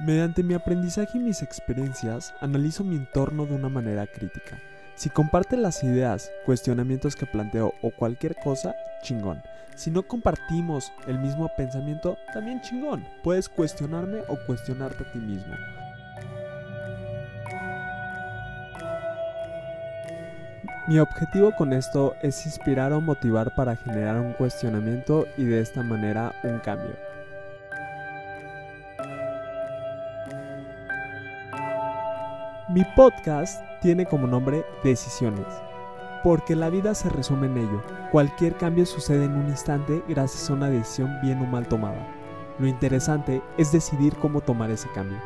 Mediante mi aprendizaje y mis experiencias, analizo mi entorno de una manera crítica. Si comparte las ideas, cuestionamientos que planteo o cualquier cosa, chingón. Si no compartimos el mismo pensamiento, también chingón. Puedes cuestionarme o cuestionarte a ti mismo. Mi objetivo con esto es inspirar o motivar para generar un cuestionamiento y de esta manera un cambio. Mi podcast tiene como nombre Decisiones, porque la vida se resume en ello. Cualquier cambio sucede en un instante gracias a una decisión bien o mal tomada. Lo interesante es decidir cómo tomar ese cambio.